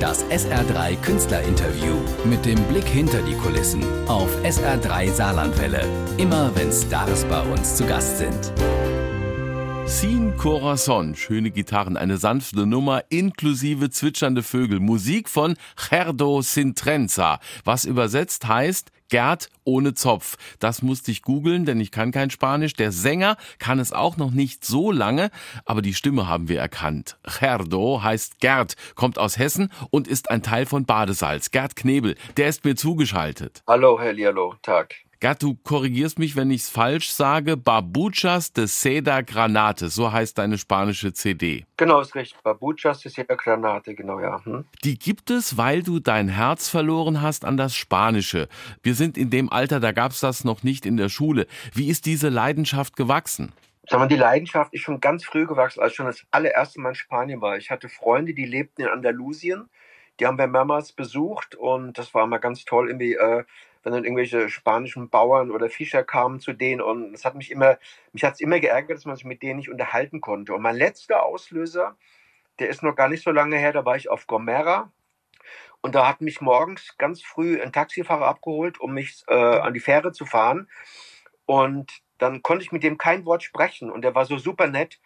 Das SR3 Künstlerinterview mit dem Blick hinter die Kulissen auf SR3 Saarlandwelle. Immer wenn Stars bei uns zu Gast sind. Sin Corazon, schöne Gitarren, eine sanfte Nummer inklusive zwitschernde Vögel. Musik von Gerdo Sintrenza, was übersetzt heißt Gerd ohne Zopf. Das musste ich googeln, denn ich kann kein Spanisch. Der Sänger kann es auch noch nicht so lange, aber die Stimme haben wir erkannt. Gerdo heißt Gerd, kommt aus Hessen und ist ein Teil von Badesalz. Gerd Knebel, der ist mir zugeschaltet. Hallo, Herr Lialo, Tag. Gerd, du korrigierst mich, wenn ich's falsch sage. Babuchas de Seda Granate, so heißt deine spanische CD. Genau, ist richtig. Babuchas de Seda Granate, genau, ja. Hm? Die gibt es, weil du dein Herz verloren hast an das Spanische. Wir sind in dem Alter, da gab's das noch nicht in der Schule. Wie ist diese Leidenschaft gewachsen? Sag mal, die Leidenschaft ist schon ganz früh gewachsen, als ich schon das allererste Mal in Spanien war. Ich hatte Freunde, die lebten in Andalusien. Die haben wir mehrmals besucht und das war immer ganz toll, irgendwie, äh, wenn dann irgendwelche spanischen Bauern oder Fischer kamen zu denen und es hat mich immer, mich hat es immer geärgert, dass man sich mit denen nicht unterhalten konnte. Und mein letzter Auslöser, der ist noch gar nicht so lange her, da war ich auf Gomera und da hat mich morgens ganz früh ein Taxifahrer abgeholt, um mich äh, an die Fähre zu fahren und dann konnte ich mit dem kein Wort sprechen und der war so super nett.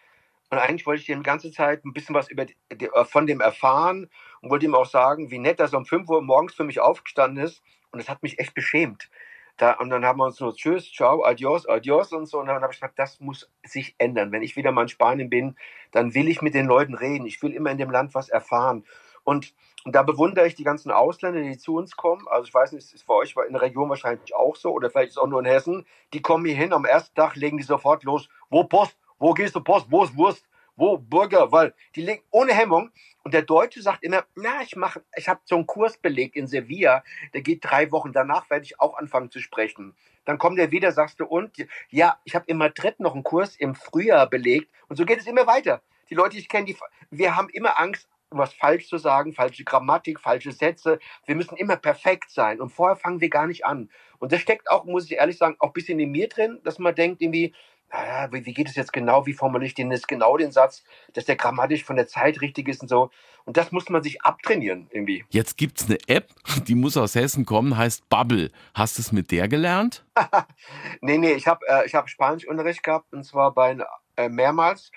Und eigentlich wollte ich die ganze Zeit ein bisschen was über die, von dem erfahren und wollte ihm auch sagen, wie nett, dass er um 5 Uhr morgens für mich aufgestanden ist. Und das hat mich echt beschämt. Da, und dann haben wir uns nur Tschüss, ciao, adios, adios und so. Und dann habe ich gesagt, das muss sich ändern. Wenn ich wieder mal in Spanien bin, dann will ich mit den Leuten reden. Ich will immer in dem Land was erfahren. Und, und da bewundere ich die ganzen Ausländer, die zu uns kommen. Also ich weiß nicht, ist für euch in der Region wahrscheinlich auch so oder vielleicht ist es auch nur in Hessen. Die kommen hier hin, am ersten Tag legen die sofort los. Wo Post? Wo gehst du Post? Wo ist Wurst? Wo Burger? Weil die legen ohne Hemmung. Und der Deutsche sagt immer, na, ich mache, ich habe so einen Kurs belegt in Sevilla, der geht drei Wochen. Danach werde ich auch anfangen zu sprechen. Dann kommt er wieder, sagst du, und ja, ich habe in Madrid noch einen Kurs im Frühjahr belegt. Und so geht es immer weiter. Die Leute, die ich kenne, die, wir haben immer Angst, was falsch zu sagen, falsche Grammatik, falsche Sätze. Wir müssen immer perfekt sein. Und vorher fangen wir gar nicht an. Und das steckt auch, muss ich ehrlich sagen, auch ein bisschen in mir drin, dass man denkt, irgendwie, naja, wie, wie geht es jetzt genau, wie formuliere ich den jetzt genau den Satz, dass der grammatisch von der Zeit richtig ist und so. Und das muss man sich abtrainieren irgendwie. Jetzt gibt's eine App, die muss aus Hessen kommen, heißt Bubble. Hast du es mit der gelernt? nee, nee, ich habe äh, ich hab Spanischunterricht gehabt und zwar bei äh, mehrmals.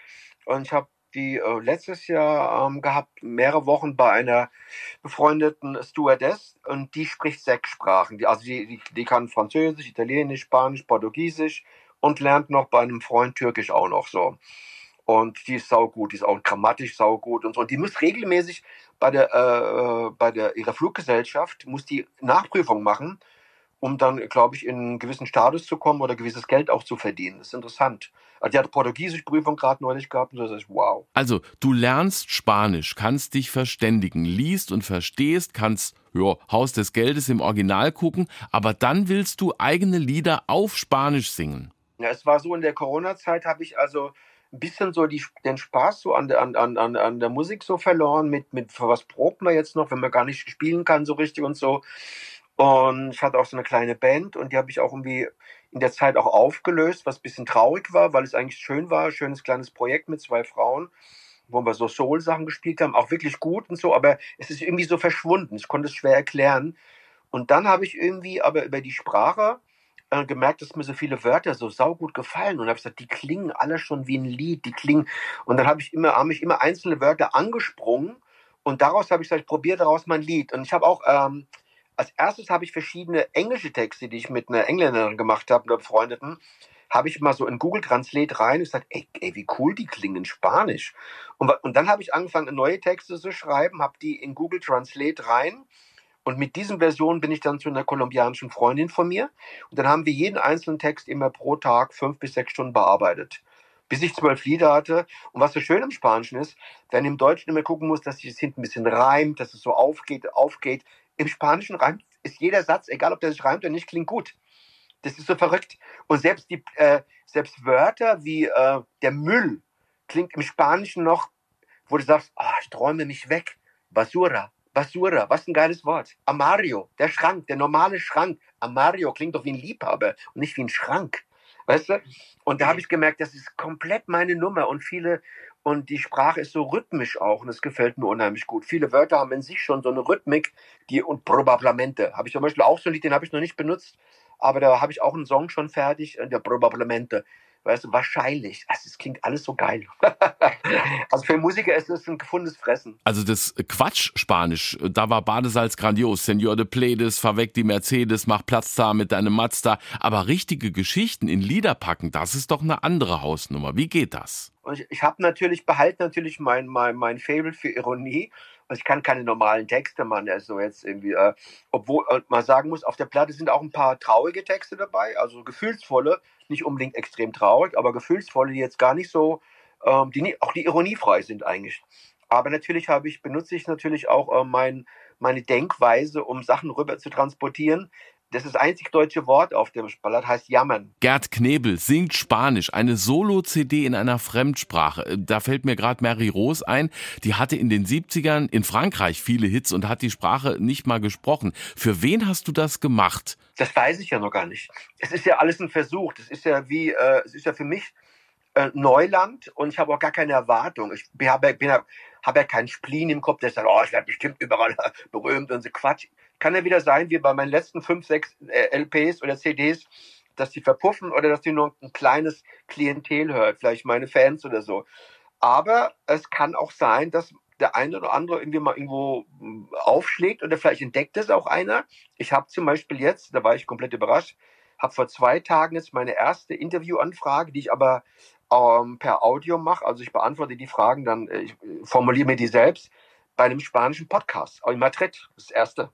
Und ich habe die äh, letztes Jahr ähm, gehabt, mehrere Wochen bei einer befreundeten Stewardess und die spricht sechs Sprachen. Die, also die, die, die kann Französisch, Italienisch, Spanisch, Portugiesisch und lernt noch bei einem Freund Türkisch auch noch so. Und die ist saugut, die ist auch grammatisch saugut und so. Und die muss regelmäßig bei der, äh, bei der ihrer Fluggesellschaft, muss die Nachprüfung machen, um dann, glaube ich, in einen gewissen Status zu kommen oder gewisses Geld auch zu verdienen. Das ist interessant. Also die hat Portugiesisch Prüfung gerade neulich gehabt und so, das ist wow. Also, du lernst Spanisch, kannst dich verständigen, liest und verstehst, kannst ja, Haus des Geldes im Original gucken, aber dann willst du eigene Lieder auf Spanisch singen. Ja, es war so, in der Corona-Zeit habe ich also ein bisschen so die, den Spaß so an der, an, an, an der Musik so verloren, mit, mit was probt man jetzt noch, wenn man gar nicht spielen kann so richtig und so. Und ich hatte auch so eine kleine Band und die habe ich auch irgendwie in der Zeit auch aufgelöst, was ein bisschen traurig war, weil es eigentlich schön war, schönes kleines Projekt mit zwei Frauen, wo wir so Soul-Sachen gespielt haben, auch wirklich gut und so, aber es ist irgendwie so verschwunden. Ich konnte es schwer erklären. Und dann habe ich irgendwie aber über die Sprache äh, gemerkt, dass mir so viele Wörter so saugut gefallen und habe gesagt, die klingen alle schon wie ein Lied, die klingen. Und dann habe ich immer, haben mich immer einzelne Wörter angesprungen und daraus habe ich gesagt, ich probiere daraus mein Lied. Und ich habe auch ähm, als erstes habe ich verschiedene englische Texte, die ich mit einer Engländerin gemacht habe, einer Befreundeten, habe ich mal so in Google Translate rein und gesagt, ey, ey, wie cool die klingen in Spanisch. Und, und dann habe ich angefangen, neue Texte zu schreiben, habe die in Google Translate rein. Und mit diesen Versionen bin ich dann zu einer kolumbianischen Freundin von mir. Und dann haben wir jeden einzelnen Text immer pro Tag fünf bis sechs Stunden bearbeitet. Bis ich zwölf Lieder hatte. Und was so schön im Spanischen ist, wenn im Deutschen immer gucken muss, dass sich das hinten ein bisschen reimt, dass es so aufgeht, aufgeht. Im Spanischen reimt, ist jeder Satz, egal ob der sich reimt oder nicht, klingt gut. Das ist so verrückt. Und selbst die, äh, selbst Wörter wie äh, der Müll klingt im Spanischen noch, wo du sagst, oh, ich träume mich weg. Basura, Basura, was ein geiles Wort. Amario, der Schrank, der normale Schrank. Amario klingt doch wie ein Liebhaber und nicht wie ein Schrank. Weißt du? Und da habe ich gemerkt, das ist komplett meine Nummer und viele, und die Sprache ist so rhythmisch auch und das gefällt mir unheimlich gut. Viele Wörter haben in sich schon so eine Rhythmik, die und probablemente habe ich zum Beispiel auch so ein Lied, den habe ich noch nicht benutzt, aber da habe ich auch einen Song schon fertig, äh, der probablemente. Weißt du, wahrscheinlich. Also, es klingt alles so geil. also für Musiker ist es ein gefundenes Fressen. Also das Quatsch-Spanisch, da war Badesalz grandios. Senor de Pledes, verweck die Mercedes, mach Platz da mit deinem Mazda. Aber richtige Geschichten in Lieder packen, das ist doch eine andere Hausnummer. Wie geht das? Und ich, ich habe natürlich, behalte natürlich mein, mein, mein Fable für Ironie. Und ich kann keine normalen Texte machen, also jetzt irgendwie, äh, obwohl man sagen muss, auf der Platte sind auch ein paar traurige Texte dabei, also gefühlsvolle, nicht unbedingt extrem traurig, aber gefühlsvolle, die jetzt gar nicht so, ähm, die auch die ironiefrei sind eigentlich. Aber natürlich habe ich, benutze ich natürlich auch äh, mein, meine Denkweise, um Sachen rüber zu transportieren, das ist das einzig deutsche Wort auf dem Ballett, heißt jammern. Gerd Knebel singt Spanisch, eine Solo-CD in einer Fremdsprache. Äh, da fällt mir gerade Mary Rose ein, die hatte in den 70ern in Frankreich viele Hits und hat die Sprache nicht mal gesprochen. Für wen hast du das gemacht? Das weiß ich ja noch gar nicht. Es ist ja alles ein Versuch. Das ist ja wie, äh, es ist ja für mich äh, Neuland und ich habe auch gar keine Erwartung. Ich habe bin, hab ja keinen Spleen im Kopf, der sagt, oh, ich werde bestimmt überall berühmt und so Quatsch kann ja wieder sein, wie bei meinen letzten fünf, sechs äh, LPs oder CDs, dass die verpuffen oder dass die nur ein kleines Klientel hört, vielleicht meine Fans oder so. Aber es kann auch sein, dass der eine oder andere irgendwie mal irgendwo hm, aufschlägt oder vielleicht entdeckt es auch einer. Ich habe zum Beispiel jetzt, da war ich komplett überrascht, habe vor zwei Tagen jetzt meine erste Interviewanfrage, die ich aber ähm, per Audio mache. Also ich beantworte die Fragen dann, äh, ich äh, formuliere mir die selbst bei einem spanischen Podcast, in Madrid, das erste.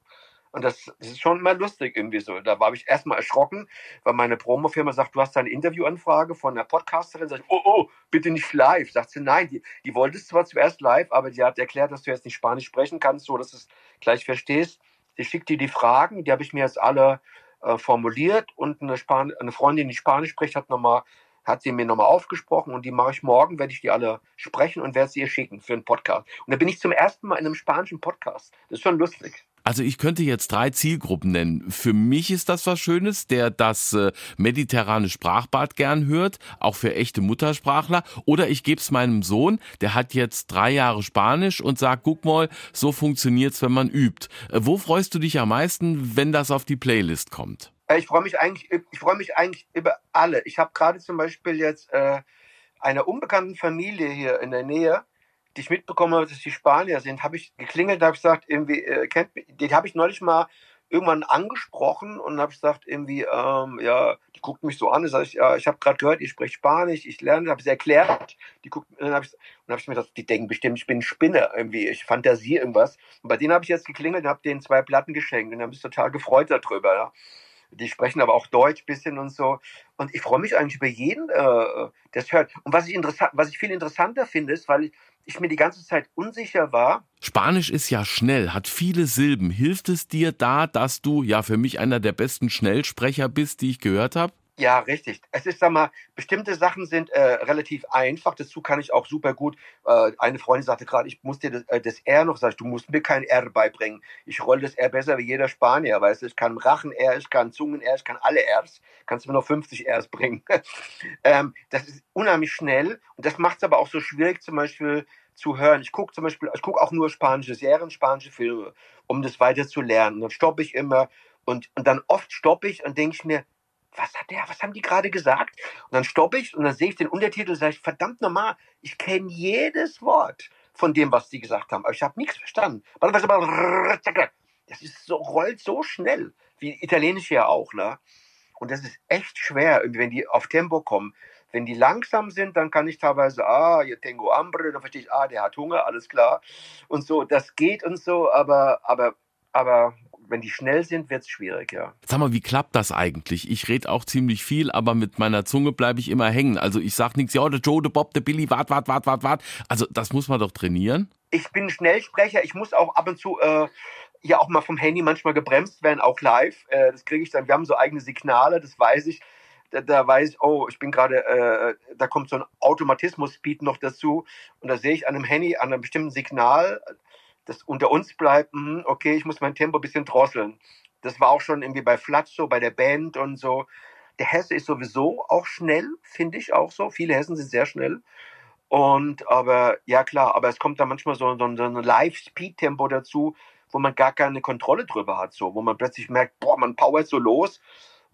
Und das, ist schon mal lustig irgendwie so. Da war ich erstmal erschrocken, weil meine Promofirma sagt, du hast eine Interviewanfrage von einer Podcasterin. Sag ich, oh, oh, bitte nicht live. Sagt sie, nein, die, die wollte es zwar zuerst live, aber die hat erklärt, dass du jetzt nicht Spanisch sprechen kannst, so dass du es gleich verstehst. Sie schickt dir die Fragen, die habe ich mir jetzt alle äh, formuliert und eine, Span eine Freundin, die Spanisch spricht, hat nochmal hat sie mir nochmal aufgesprochen und die mache ich morgen, werde ich die alle sprechen und werde sie ihr schicken für einen Podcast. Und da bin ich zum ersten Mal in einem spanischen Podcast. Das ist schon lustig. Also ich könnte jetzt drei Zielgruppen nennen. Für mich ist das was Schönes, der das äh, mediterrane Sprachbad gern hört, auch für echte Muttersprachler. Oder ich gebe es meinem Sohn, der hat jetzt drei Jahre Spanisch und sagt, guck mal, so funktioniert's, wenn man übt. Äh, wo freust du dich am meisten, wenn das auf die Playlist kommt? Äh, ich freue mich eigentlich, ich freue mich eigentlich über alle. Ich habe gerade zum Beispiel jetzt äh, einer unbekannten Familie hier in der Nähe die ich mitbekommen habe, dass die Spanier sind, habe ich geklingelt, habe gesagt, irgendwie, äh, kennt, die habe ich neulich mal irgendwann angesprochen und habe gesagt, irgendwie, ähm, ja, die guckt mich so an, sage ich, ja, ich habe gerade gehört, ihr sprecht Spanisch, ich lerne, habe es erklärt, die guckt, dann habe ich, hab ich mir gedacht, die denken bestimmt, ich bin ein Spinner, irgendwie, ich fantasiere irgendwas. Und bei denen habe ich jetzt geklingelt und habe denen zwei Platten geschenkt und haben sich total gefreut darüber, ja. Die sprechen aber auch Deutsch bisschen und so. Und ich freue mich eigentlich über jeden, äh, der es hört. Und was ich interessant, was ich viel interessanter finde, ist, weil ich, ich mir die ganze Zeit unsicher war. Spanisch ist ja schnell, hat viele Silben. Hilft es dir da, dass du ja für mich einer der besten Schnellsprecher bist, die ich gehört habe? Ja, richtig. Es ist, sag mal, bestimmte Sachen sind äh, relativ einfach. Dazu kann ich auch super gut. Äh, eine Freundin sagte gerade, ich muss dir das, äh, das R noch sagen. Du musst mir kein R beibringen. Ich rolle das R besser wie jeder Spanier, weißt du. Ich kann Rachen-R, ich kann Zungen-R, ich kann alle Rs. Kannst du mir noch 50 Rs bringen. ähm, das ist unheimlich schnell und das macht es aber auch so schwierig, zum Beispiel zu hören. Ich gucke zum Beispiel, ich gucke auch nur spanische Serien, spanische Filme, um das weiter zu lernen. Dann stoppe ich immer und, und dann oft stoppe ich und denke ich mir, was hat der, was haben die gerade gesagt? Und dann stoppe ich und dann sehe ich den Untertitel und sage ich, verdammt nochmal, ich kenne jedes Wort von dem, was die gesagt haben, aber ich habe nichts verstanden. Das ist so, rollt so schnell, wie Italienisch ja auch, ne? Und das ist echt schwer, wenn die auf Tempo kommen. Wenn die langsam sind, dann kann ich teilweise, ah, yo tengo hambre, dann verstehe ich, ah, der hat Hunger, alles klar. Und so, das geht und so, aber, aber, aber wenn die schnell sind, wird es schwierig, ja. Sag mal, wie klappt das eigentlich? Ich rede auch ziemlich viel, aber mit meiner Zunge bleibe ich immer hängen. Also ich sage nichts, ja, der Joe, der Bob, der Billy, wart, wart, wart, wart, wart. Also das muss man doch trainieren. Ich bin Schnellsprecher, ich muss auch ab und zu äh, ja auch mal vom Handy manchmal gebremst werden, auch live. Äh, das kriege ich dann, wir haben so eigene Signale, das weiß ich. Da, da weiß ich, oh, ich bin gerade, äh, da kommt so ein Automatismus-Speed noch dazu. Und da sehe ich an einem Handy, an einem bestimmten Signal, das unter uns bleibt, mh, okay, ich muss mein Tempo ein bisschen drosseln. Das war auch schon irgendwie bei Flatsch so, bei der Band und so. Der Hesse ist sowieso auch schnell, finde ich auch so. Viele Hessen sind sehr schnell. Und aber, ja klar, aber es kommt da manchmal so, so, so ein Live-Speed-Tempo dazu, wo man gar keine Kontrolle drüber hat, so, wo man plötzlich merkt, boah, man powert so los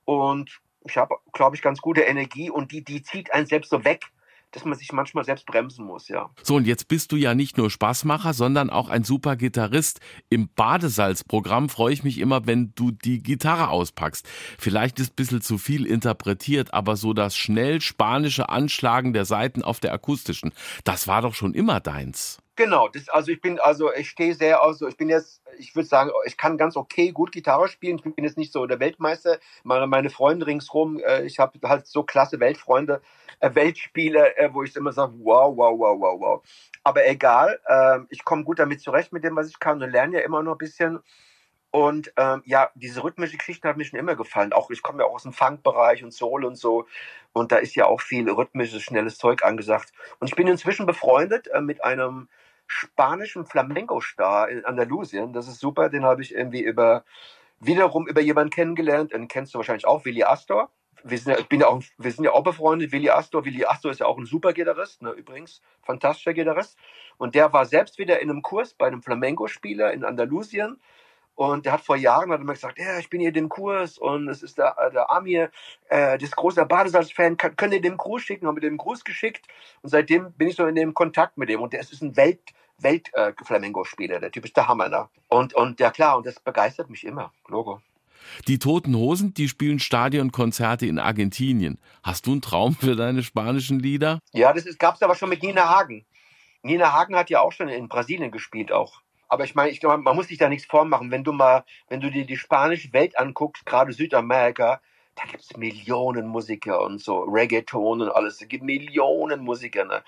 und ich habe, glaube ich, ganz gute Energie und die, die zieht einen selbst so weg dass man sich manchmal selbst bremsen muss, ja. So, und jetzt bist du ja nicht nur Spaßmacher, sondern auch ein super Gitarrist. Im Badesalzprogramm freue ich mich immer, wenn du die Gitarre auspackst. Vielleicht ist ein bisschen zu viel interpretiert, aber so das schnell spanische Anschlagen der Saiten auf der akustischen, das war doch schon immer deins. Genau, das, also ich bin, also ich stehe sehr, also ich bin jetzt, ich würde sagen, ich kann ganz okay gut Gitarre spielen. Ich bin jetzt nicht so der Weltmeister. Meine, meine Freunde ringsrum, äh, ich habe halt so klasse Weltfreunde, äh, Weltspieler, äh, wo ich immer sage, wow, wow, wow, wow, wow. Aber egal, äh, ich komme gut damit zurecht mit dem, was ich kann und lerne ja immer noch ein bisschen. Und ähm, ja, diese rhythmische Geschichte hat mir schon immer gefallen. Auch ich komme ja auch aus dem Funkbereich und Soul und so. Und da ist ja auch viel rhythmisches, schnelles Zeug angesagt. Und ich bin inzwischen befreundet äh, mit einem spanischen Flamenco-Star in Andalusien. Das ist super. Den habe ich irgendwie über wiederum über jemanden kennengelernt. Den kennst du wahrscheinlich auch, Willi Astor. Wir sind ja, ich bin ja auch, wir sind ja auch befreundet. Willi Astor. Willi Astor ist ja auch ein super Gitarrist, ne, übrigens. Fantastischer Gitarrist. Und der war selbst wieder in einem Kurs bei einem Flamenco-Spieler in Andalusien. Und der hat vor Jahren hat immer gesagt, ja, ich bin hier den Kurs und es ist der, der Amir, äh, das große Badesalz-Fan, könnt ihr dem Gruß schicken? Haben wir dem Gruß geschickt und seitdem bin ich so in dem Kontakt mit dem und der ist ein Welt, Welt-Flamengo-Spieler. Äh, der Typ ist der Hammer. Ne? Und, und ja klar, und das begeistert mich immer. Logo. Die Toten Hosen, die spielen Stadionkonzerte in Argentinien. Hast du einen Traum für deine spanischen Lieder? Ja, das gab es aber schon mit Nina Hagen. Nina Hagen hat ja auch schon in Brasilien gespielt auch. Aber ich meine, ich man muss sich da nichts vormachen. Wenn du mal, wenn du dir die spanische Welt anguckst, gerade Südamerika, da gibt es Millionen Musiker und so, Reggaeton und alles. Es gibt Millionen Musiker. Ne?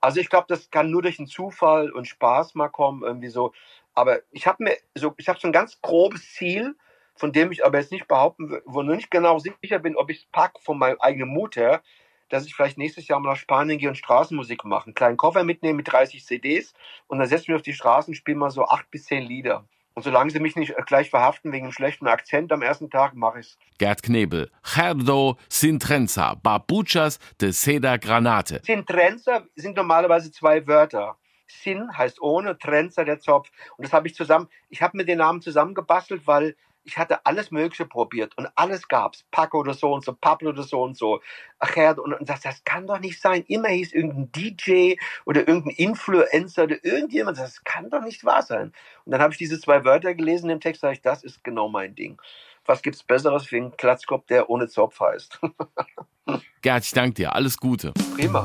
Also ich glaube, das kann nur durch einen Zufall und Spaß mal kommen, irgendwie so. Aber ich habe mir so, ich habe so ein ganz grobes Ziel, von dem ich aber jetzt nicht behaupten, wo nur nicht genau sicher bin, ob ich es packe von meinem eigenen Mut her, dass ich vielleicht nächstes Jahr mal nach Spanien gehe und Straßenmusik mache. Einen kleinen Koffer mitnehmen mit 30 CDs und dann setze ich mich auf die Straßen und spiele mal so acht bis zehn Lieder. Und solange sie mich nicht gleich verhaften wegen einem schlechten Akzent am ersten Tag, mache ich's. Gerd Knebel, Gerdo Sintrenza, Babuchas de Seda Granate. Sintrenza sind normalerweise zwei Wörter. Sin heißt ohne, Trenza der Zopf. Und das habe ich zusammen, ich habe mir den Namen zusammengebastelt, weil ich hatte alles Mögliche probiert und alles gab's. Paco oder so und so, Pablo oder so und so. Ach ja, und, und das, das kann doch nicht sein. Immer hieß irgendein DJ oder irgendein Influencer oder irgendjemand. Das kann doch nicht wahr sein. Und dann habe ich diese zwei Wörter gelesen im Text, sage ich, das ist genau mein Ding. Was gibt's Besseres für einen Klatzkopf, der ohne Zopf heißt? Gerd, ich danke dir. Alles Gute. Prima.